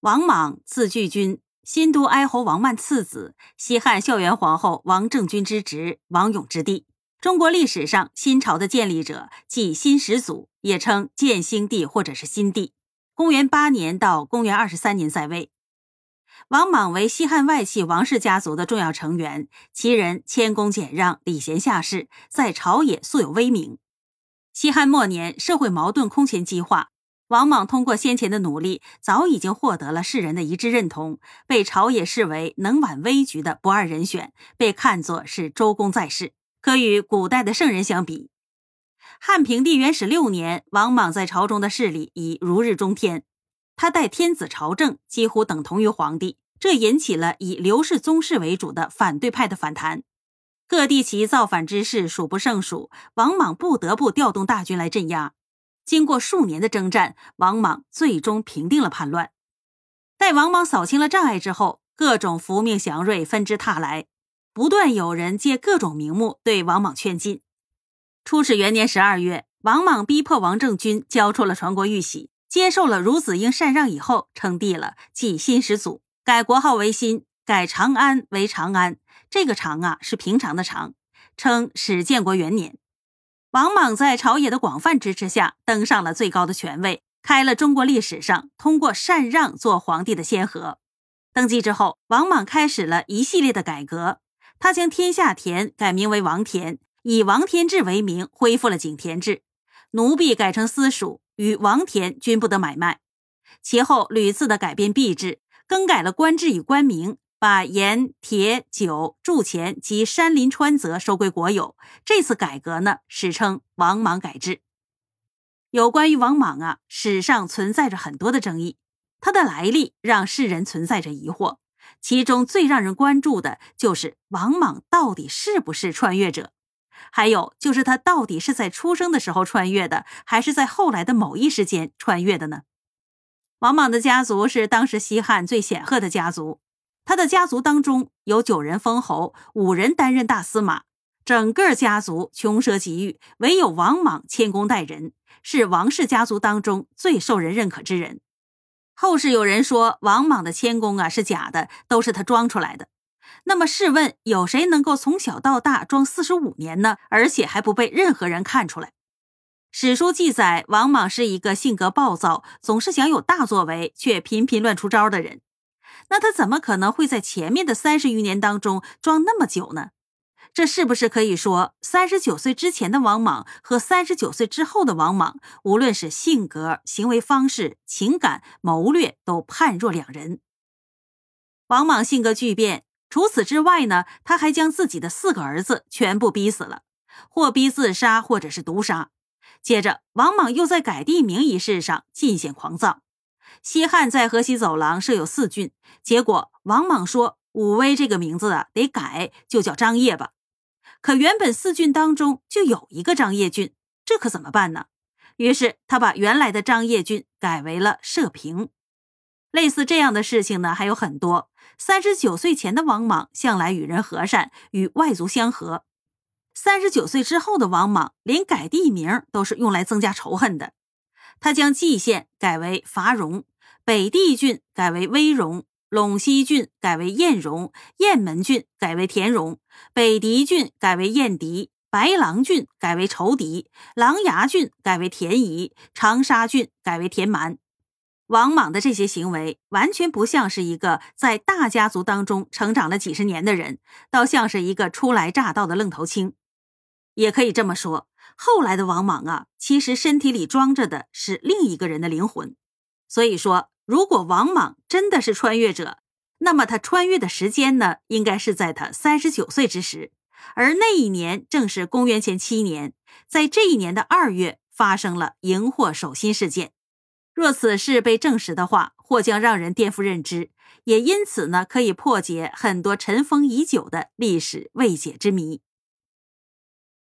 王莽，字巨君，新都哀侯王曼次子，西汉孝元皇后王政君之侄，王勇之弟。中国历史上新朝的建立者，即新始祖，也称建兴帝或者是新帝。公元八年到公元二十三年在位。王莽为西汉外戚王氏家族的重要成员，其人谦恭俭让，礼贤下士，在朝野素有威名。西汉末年，社会矛盾空前激化。王莽通过先前的努力，早已经获得了世人的一致认同，被朝野视为能挽危局的不二人选，被看作是周公在世，可与古代的圣人相比。汉平帝元始六年，王莽在朝中的势力已如日中天，他代天子朝政，几乎等同于皇帝，这引起了以刘氏宗室为主的反对派的反弹，各地起造反之事数不胜数，王莽不得不调动大军来镇压。经过数年的征战，王莽最终平定了叛乱。待王莽扫清了障碍之后，各种福命祥瑞纷至沓来，不断有人借各种名目对王莽劝进。初始元年十二月，王莽逼迫王政君交出了传国玉玺，接受了孺子婴禅让以后，称帝了，即新始祖，改国号为新，改长安为长安。这个长啊，是平常的长，称始建国元年。王莽在朝野的广泛支持下登上了最高的权位，开了中国历史上通过禅让做皇帝的先河。登基之后，王莽开始了一系列的改革。他将天下田改名为王田，以王田制为名，恢复了井田制。奴婢改成私属，与王田均不得买卖。其后屡次的改变币制，更改了官制与官名。把盐、铁、酒、铸钱及山林川泽收归国有。这次改革呢，史称王莽改制。有关于王莽啊，史上存在着很多的争议，他的来历让世人存在着疑惑。其中最让人关注的就是王莽到底是不是穿越者，还有就是他到底是在出生的时候穿越的，还是在后来的某一时间穿越的呢？王莽的家族是当时西汉最显赫的家族。他的家族当中有九人封侯，五人担任大司马，整个家族穷奢极欲，唯有王莽谦恭待人，是王氏家族当中最受人认可之人。后世有人说王莽的谦恭啊是假的，都是他装出来的。那么试问，有谁能够从小到大装四十五年呢？而且还不被任何人看出来？史书记载，王莽是一个性格暴躁，总是想有大作为，却频频乱出招的人。那他怎么可能会在前面的三十余年当中装那么久呢？这是不是可以说，三十九岁之前的王莽和三十九岁之后的王莽，无论是性格、行为方式、情感、谋略，都判若两人？王莽性格巨变，除此之外呢，他还将自己的四个儿子全部逼死了，或逼自杀，或者是毒杀。接着，王莽又在改地名一事上尽显狂躁。西汉在河西走廊设有四郡，结果王莽说武威这个名字啊得改，就叫张掖吧。可原本四郡当中就有一个张掖郡，这可怎么办呢？于是他把原来的张掖郡改为了射平。类似这样的事情呢还有很多。三十九岁前的王莽向来与人和善，与外族相和；三十九岁之后的王莽连改地名都是用来增加仇恨的。他将蓟县改为伐戎，北地郡改为威戎，陇西郡改为燕戎，雁门郡改为田戎，北狄郡改为燕狄，白狼郡改为仇狄，琅琊郡改为田夷，长沙郡改为田蛮。王莽的这些行为，完全不像是一个在大家族当中成长了几十年的人，倒像是一个初来乍到的愣头青。也可以这么说。后来的王莽啊，其实身体里装着的是另一个人的灵魂。所以说，如果王莽真的是穿越者，那么他穿越的时间呢，应该是在他三十九岁之时，而那一年正是公元前七年。在这一年的二月，发生了荧惑守心事件。若此事被证实的话，或将让人颠覆认知，也因此呢，可以破解很多尘封已久的历史未解之谜。